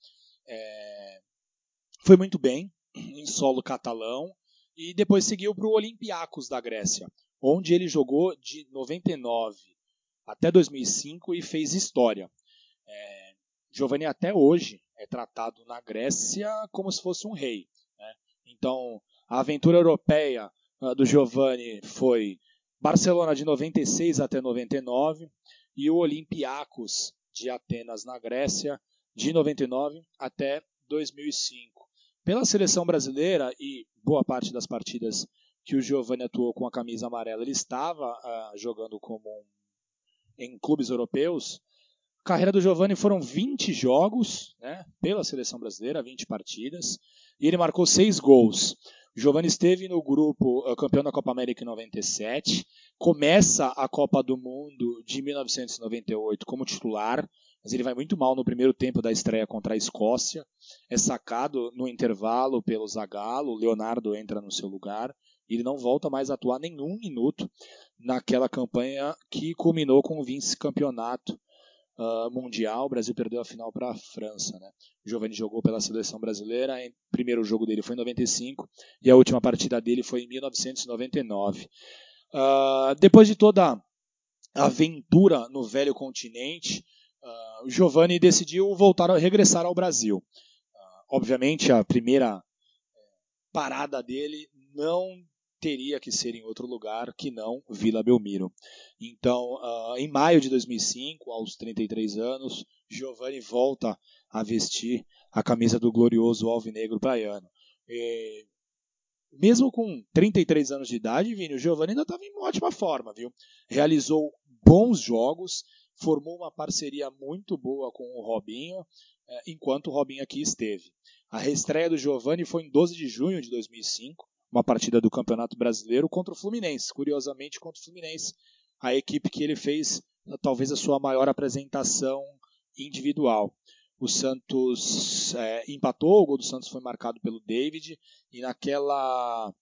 É, foi muito bem em solo catalão e depois seguiu para o Olympiacos da Grécia, onde ele jogou de 99 até 2005 e fez história. É, Giovanni até hoje é tratado na Grécia como se fosse um rei. Né? Então, a aventura europeia uh, do Giovanni foi Barcelona de 96 até 99 e o Olympiacos de Atenas na Grécia de 99 até 2005. Pela seleção brasileira e boa parte das partidas que o Giovanni atuou com a camisa amarela, ele estava uh, jogando como um, em clubes europeus. Carreira do Giovanni foram 20 jogos né, pela seleção brasileira, 20 partidas, e ele marcou 6 gols. O Giovanni esteve no grupo uh, campeão da Copa América em 97, começa a Copa do Mundo de 1998 como titular, mas ele vai muito mal no primeiro tempo da estreia contra a Escócia. É sacado no intervalo pelo Zagallo, Leonardo entra no seu lugar e ele não volta mais a atuar nenhum minuto naquela campanha que culminou com o vice-campeonato uh, mundial. O Brasil perdeu a final para a França. Né? O Giovanni jogou pela seleção brasileira. O primeiro jogo dele foi em 95 e a última partida dele foi em 1999. Uh, ah, depois de toda a aventura no velho continente, uh, o Giovanni decidiu voltar a regressar ao Brasil. Uh, obviamente, a primeira eh, parada dele não teria que ser em outro lugar que não Vila Belmiro. Então, uh, em maio de 2005, aos 33 anos, Giovanni volta a vestir a camisa do glorioso alvinegro baiano. E, mesmo com 33 anos de idade, Vini, o Giovanni ainda estava em ótima forma, viu? Realizou bons jogos, formou uma parceria muito boa com o Robinho, eh, enquanto o Robinho aqui esteve. A reestreia do Giovanni foi em 12 de junho de 2005, uma partida do Campeonato Brasileiro contra o Fluminense. Curiosamente, contra o Fluminense, a equipe que ele fez talvez a sua maior apresentação individual. O Santos é, empatou, o gol do Santos foi marcado pelo David, e naquela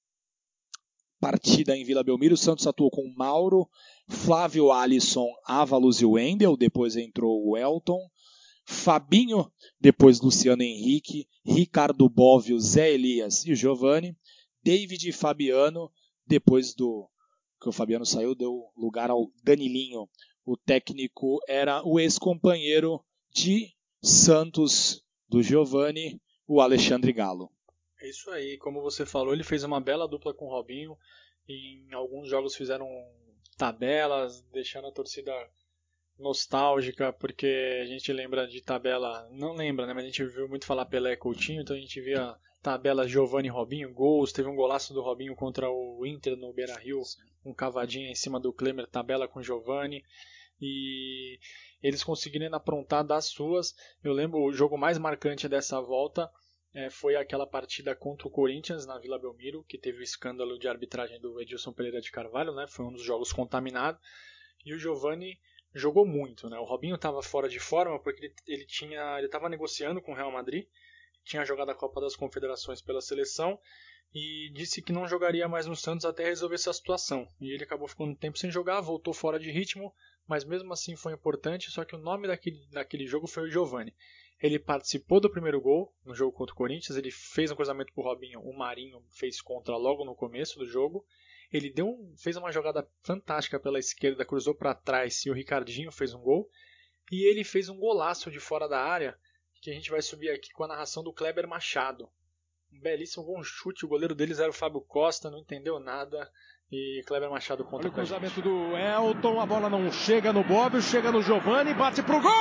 partida em Vila Belmiro, o Santos atuou com Mauro, Flávio Alisson, Avalos e Wendel, depois entrou o Elton, Fabinho, depois Luciano Henrique, Ricardo Bóvio, Zé Elias e Giovanni, David e Fabiano, depois do que o Fabiano saiu, deu lugar ao Danilinho. O técnico era o ex-companheiro de Santos do Giovanni, o Alexandre Galo. É isso aí, como você falou, ele fez uma bela dupla com o Robinho. Em alguns jogos fizeram tabelas, deixando a torcida nostálgica, porque a gente lembra de tabela, não lembra, né, mas a gente viu muito falar Pelé Coutinho, então a gente via tabela Giovanni Robinho, gols, teve um golaço do Robinho contra o Inter no Beira-Rio, um cavadinha em cima do Klemer, tabela com Giovanni, e eles conseguiram aprontar das suas. Eu lembro o jogo mais marcante dessa volta é, foi aquela partida contra o Corinthians na Vila Belmiro, que teve o escândalo de arbitragem do Edilson Pereira de Carvalho, né? Foi um dos jogos contaminados. E o Giovanni jogou muito, né? O Robinho estava fora de forma porque ele, ele tinha, ele estava negociando com o Real Madrid, tinha jogado a Copa das Confederações pela seleção e disse que não jogaria mais no Santos até resolver essa situação. E ele acabou ficando um tempo sem jogar, voltou fora de ritmo, mas mesmo assim foi importante. Só que o nome daquele, daquele jogo foi o Giovani. Ele participou do primeiro gol no jogo contra o Corinthians, ele fez um cruzamento pro Robinho, o Marinho fez contra logo no começo do jogo. Ele deu um, fez uma jogada fantástica pela esquerda, cruzou para trás e o Ricardinho fez um gol. E ele fez um golaço de fora da área, que a gente vai subir aqui com a narração do Kleber Machado. Um belíssimo bom chute, o goleiro deles era o Fábio Costa, não entendeu nada. E Kleber Machado conta Olha o cruzamento do Elton, a bola não chega no Bob, chega no Giovani, bate pro gol!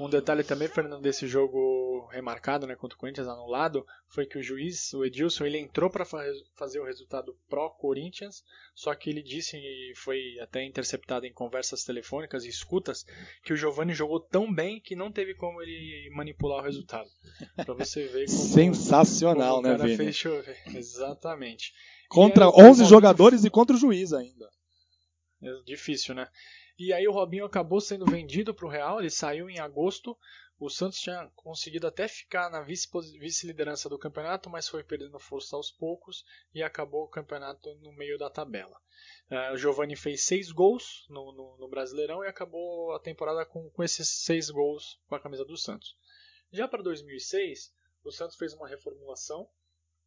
Um detalhe também, Fernando, desse jogo remarcado né, contra o Corinthians, anulado, foi que o juiz, o Edilson, ele entrou para fazer o resultado pró-Corinthians, só que ele disse, e foi até interceptado em conversas telefônicas e escutas, que o Giovani jogou tão bem que não teve como ele manipular o resultado. Para você ver como, Sensacional, como o né, cara Vini? fez chover. Exatamente. Contra E aí, o 11 Robinho- jogadores e contra o juiz ainda. É difícil, né? E aí o Robinho acabou sendo vendido para o Real, ele saiu em agosto. O Santos tinha conseguido até ficar na vice- vice-liderança do campeonato, mas foi perdendo força aos poucos e acabou o campeonato no meio da tabela. Eh, o Giovani fez seis gols no, no- no Brasileirão e acabou a temporada com, com esses seis gols com a camisa do Santos. Já para 2006, o Santos fez uma reformulação,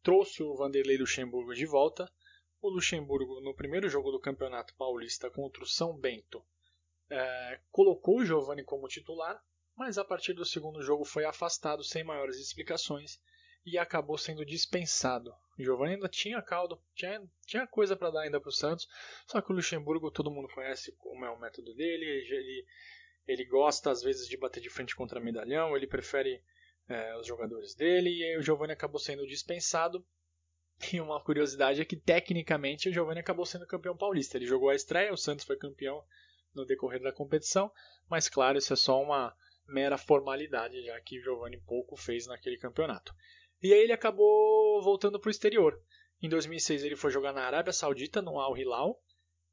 trouxe o Vanderlei Luxemburgo de volta. O Luxemburgo, no primeiro jogo do Campeonato Paulista contra o São Bento, eh, colocou o Giovani como titular, mas a partir do segundo jogo foi afastado sem maiores explicações e acabou sendo dispensado. Giovani ainda tinha caldo, tinha, tinha coisa para dar ainda para o Santos, só que o Luxemburgo todo mundo conhece como é o método dele, ele, ele gosta às vezes de bater de frente contra medalhão, ele prefere eh, os jogadores dele e aí o Giovani acabou sendo dispensado. E uma curiosidade é que tecnicamente o Giovani acabou sendo campeão paulista. Ele jogou a estreia, o Santos foi campeão no decorrer da competição, mas claro, isso é só uma mera formalidade, já que o Giovani pouco fez naquele campeonato. E aí ele acabou voltando para o exterior. Em 2006 ele foi jogar na Arábia Saudita, no Al Hilal.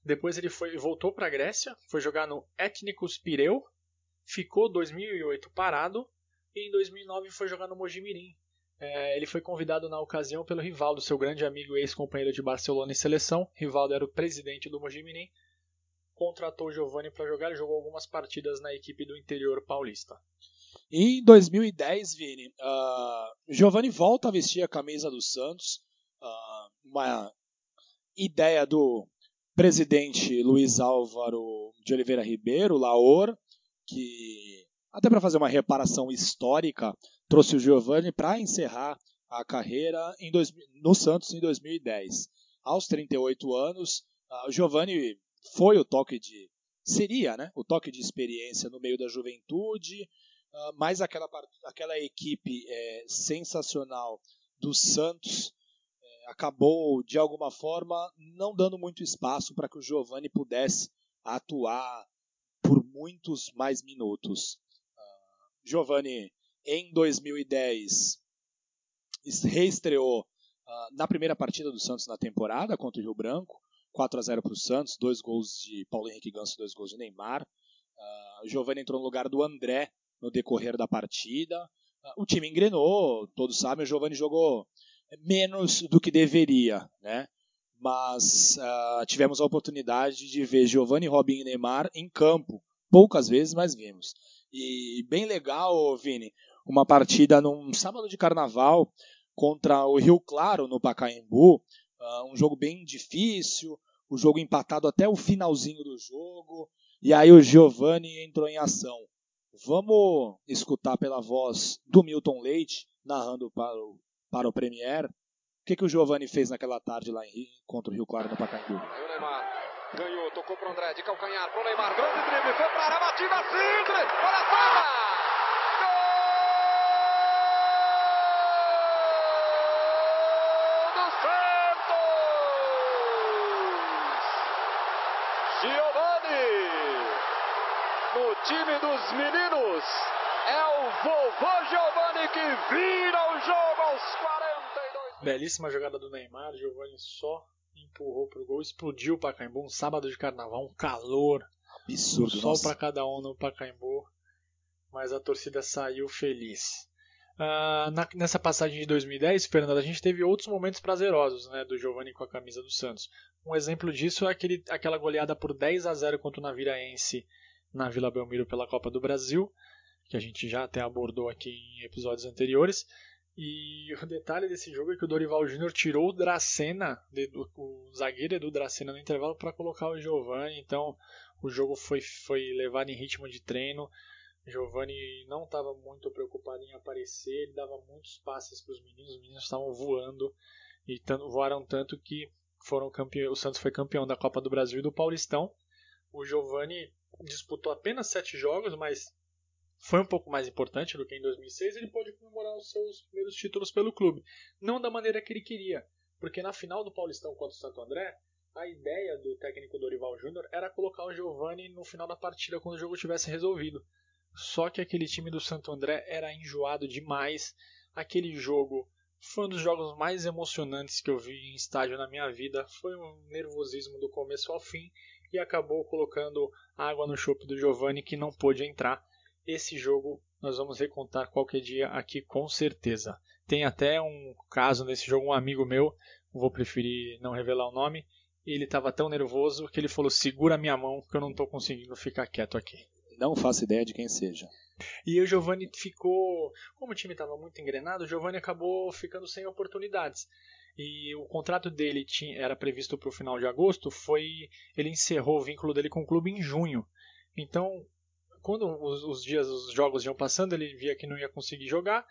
Depois ele foi, voltou para a Grécia, foi jogar no Ethnikos Pireu, ficou 2008 parado e em 2009 foi jogar no Mojimirim. É, ele foi convidado na ocasião pelo Rivaldo, seu grande amigo e ex-companheiro de Barcelona e seleção. Rivaldo era o presidente do Mojimirim contratou Giovani para jogar e jogou algumas partidas na equipe do interior paulista. Em 2010, Vini, uh, Giovani volta a vestir a camisa do Santos. Uh, uma ideia do presidente Luiz Álvaro de Oliveira Ribeiro, Laor, que até para fazer uma reparação histórica, trouxe o Giovani para encerrar a carreira dois, no Santos em 2010. Aos 38 anos, o Giovani foi o toque de seria, né, o toque de experiência no meio da juventude, uh, mas aquela aquela equipe é, sensacional do Santos é, acabou de alguma forma não dando muito espaço para que o Giovani pudesse atuar por muitos mais minutos. Uh, Giovani em 2010 reestreou uh, na primeira partida do Santos na temporada contra o Rio Branco 4 a 0 para o Santos, dois gols de Paulo Henrique Ganso, dois gols de Neymar. Uh, o Giovani entrou no lugar do André no decorrer da partida. Uh, o time engrenou, todos sabem, o Giovani jogou menos do que deveria, né? Mas uh, tivemos a oportunidade de ver Giovani, Robinho e Neymar em campo, poucas vezes, mas vimos. E bem legal, Vini, uma partida num sábado de carnaval contra o Rio Claro no Pacaembu, Uh, um jogo bem difícil, o jogo empatado até o finalzinho do jogo, e aí o Giovani entrou em ação. Vamos escutar pela voz do Milton Leite, narrando para o, para o Premier, o que, que o Giovani fez naquela tarde lá em, contra o Rio Claro no Pacaembu. Ganhou, tocou para André, de calcanhar, para o Neymar, grande drible, foi para a batida, Sidre, olha só! Time dos meninos. É o vovô Giovanni que vira o jogo aos 42. Belíssima jogada do Neymar. Giovanni só empurrou pro gol, explodiu o Pacaembu. Um sábado de carnaval, um calor. Absurdo, um sol para cada um no Pacaembu. Mas a torcida saiu feliz. Uh, na, nessa passagem de 2010, Fernando, a gente teve outros momentos prazerosos né, do Giovanni com a camisa do Santos. Um exemplo disso é aquele, aquela goleada por 10 a 0 contra o Naviraense na Vila Belmiro pela Copa do Brasil, que a gente já até abordou aqui em episódios anteriores. E o detalhe desse jogo é que o Dorival Júnior tirou o Dracena, o zagueiro do Dracena no intervalo para colocar o Giovani. Então o jogo foi, foi levado em ritmo de treino. Giovani não estava muito preocupado em aparecer, ele dava muitos passes para os meninos, os meninos estavam voando e voaram tanto que foram o Santos foi campeão da Copa do Brasil e do Paulistão. O Giovani disputou apenas sete jogos, mas foi um pouco mais importante do que em 2006, ele pôde comemorar os seus primeiros títulos pelo clube. Não da maneira que ele queria, porque na final do Paulistão contra o Santo André, a ideia do técnico Dorival Júnior era colocar o Giovani no final da partida quando o jogo tivesse resolvido. Só que aquele time do Santo André era enjoado demais. Aquele jogo foi um dos jogos mais emocionantes que eu vi em estádio na minha vida. Foi um nervosismo do começo ao fim e acabou colocando água no chope do Giovani que não pôde entrar. Esse jogo nós vamos recontar qualquer dia aqui com certeza. Tem até um caso nesse jogo, um amigo meu, vou preferir não revelar o nome, ele estava tão nervoso que ele falou: segura minha mão que eu não estou conseguindo ficar quieto aqui. Não faço ideia de quem seja. E o Giovani ficou. Como o time estava muito engrenado, o Giovani acabou ficando sem oportunidades. E o contrato dele tinha, era previsto para o final de agosto, foi ele encerrou o vínculo dele com o clube em junho. Então, quando os, os dias, os jogos iam passando, ele via que não ia conseguir jogar.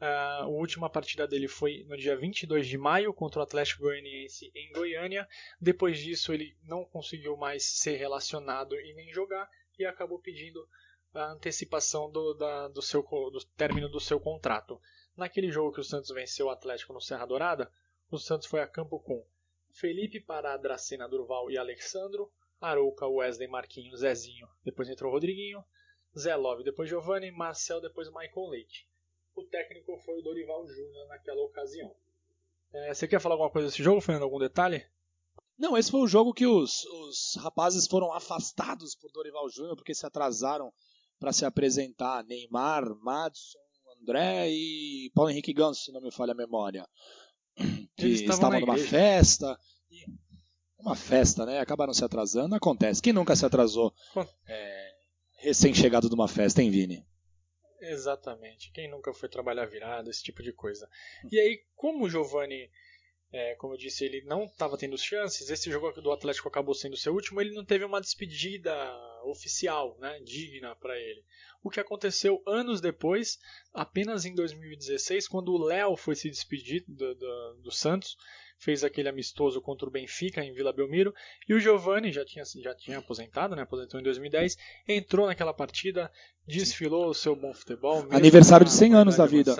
Uh, a última partida dele foi no dia 22 de maio contra o Atlético Goianiense em Goiânia. Depois disso, ele não conseguiu mais ser relacionado e nem jogar e acabou pedindo a antecipação do, da, do, seu, do término do seu contrato. Naquele jogo que o Santos venceu o Atlético no Serra Dourada, o Santos foi a campo com Felipe Pará, Dracena, Durval e Alexandro, Arouca, Wesley, Marquinhos, Zezinho, depois entrou Rodriguinho, Zé Love, depois Giovanni, Marcel, depois Michael Leite. O técnico foi o Dorival Júnior naquela ocasião. É, você quer falar alguma coisa desse jogo, Fernando? Algum detalhe? Não, esse foi o jogo que os, os rapazes foram afastados por Dorival Júnior porque se atrasaram para se apresentar. Neymar, Madison, André e Paulo Henrique Ganso, se não me falha a memória. Que Eles estavam numa igreja. festa. Uma festa, né? Acabaram se atrasando. Acontece. Quem nunca se atrasou é, recém-chegado de uma festa, hein, Vini? Exatamente. Quem nunca foi trabalhar virado, esse tipo de coisa. E aí, como o Giovani, é, como eu disse, ele não estava tendo chances, esse jogo do Atlético acabou sendo seu último, ele não teve uma despedida oficial, né, digna para ele. O que aconteceu anos depois, apenas em 2016, quando o Léo foi se despedir do, do, do Santos, fez aquele amistoso contra o Benfica em Vila Belmiro, e o Giovani já tinha, já tinha aposentado, né, aposentou em 2010, entrou naquela partida, desfilou o seu bom futebol. Aniversário de na 100 anos da vida.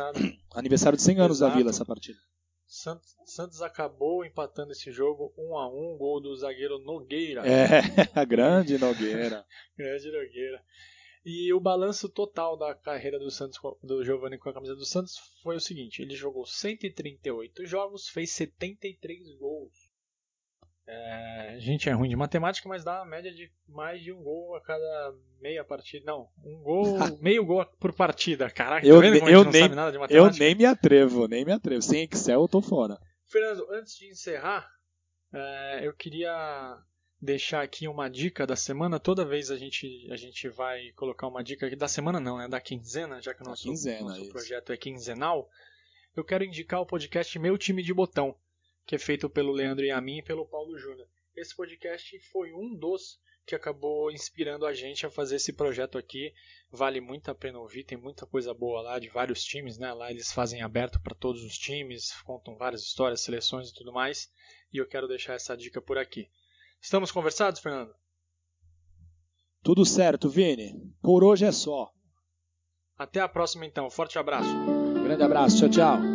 Aniversário de 100 anos da. Vila essa partida. Santos, Santos acabou empatando esse jogo 1 a 1 gol do zagueiro Nogueira. É, a grande Nogueira. Grande Nogueira. E o balanço total da carreira do Santos, do Giovanni com a camisa do Santos foi o seguinte: ele jogou 138 jogos, fez 73 gols. É, a gente é ruim de matemática, mas dá uma média de mais de um gol a cada meia partida. Não, um gol, meio gol por partida. Caraca, Eu tá vendo como eu nem- Eu nem me atrevo, nem me atrevo. Sem Excel eu tô fora. Fernando, antes de encerrar, é, eu queria deixar aqui uma dica da semana. Toda vez a gente, a gente vai colocar uma dica aqui da semana, não, né? Da quinzena, já que o nosso, quinzena, nosso projeto é quinzenal. Eu quero indicar o podcast Meu Time de Botão, que é feito pelo Leandro e a mim e pelo Paulo Júnior. Esse podcast foi um dos que acabou inspirando a gente a fazer esse projeto aqui. Vale muito a pena ouvir, tem muita coisa boa lá de vários times, né? Lá eles fazem aberto para todos os times, contam várias histórias, seleções e tudo mais. E eu quero deixar essa dica por aqui. Estamos conversados, Fernando? Tudo certo, Vini. Por hoje é só. Até a próxima então. Forte abraço. Grande abraço, tchau, tchau.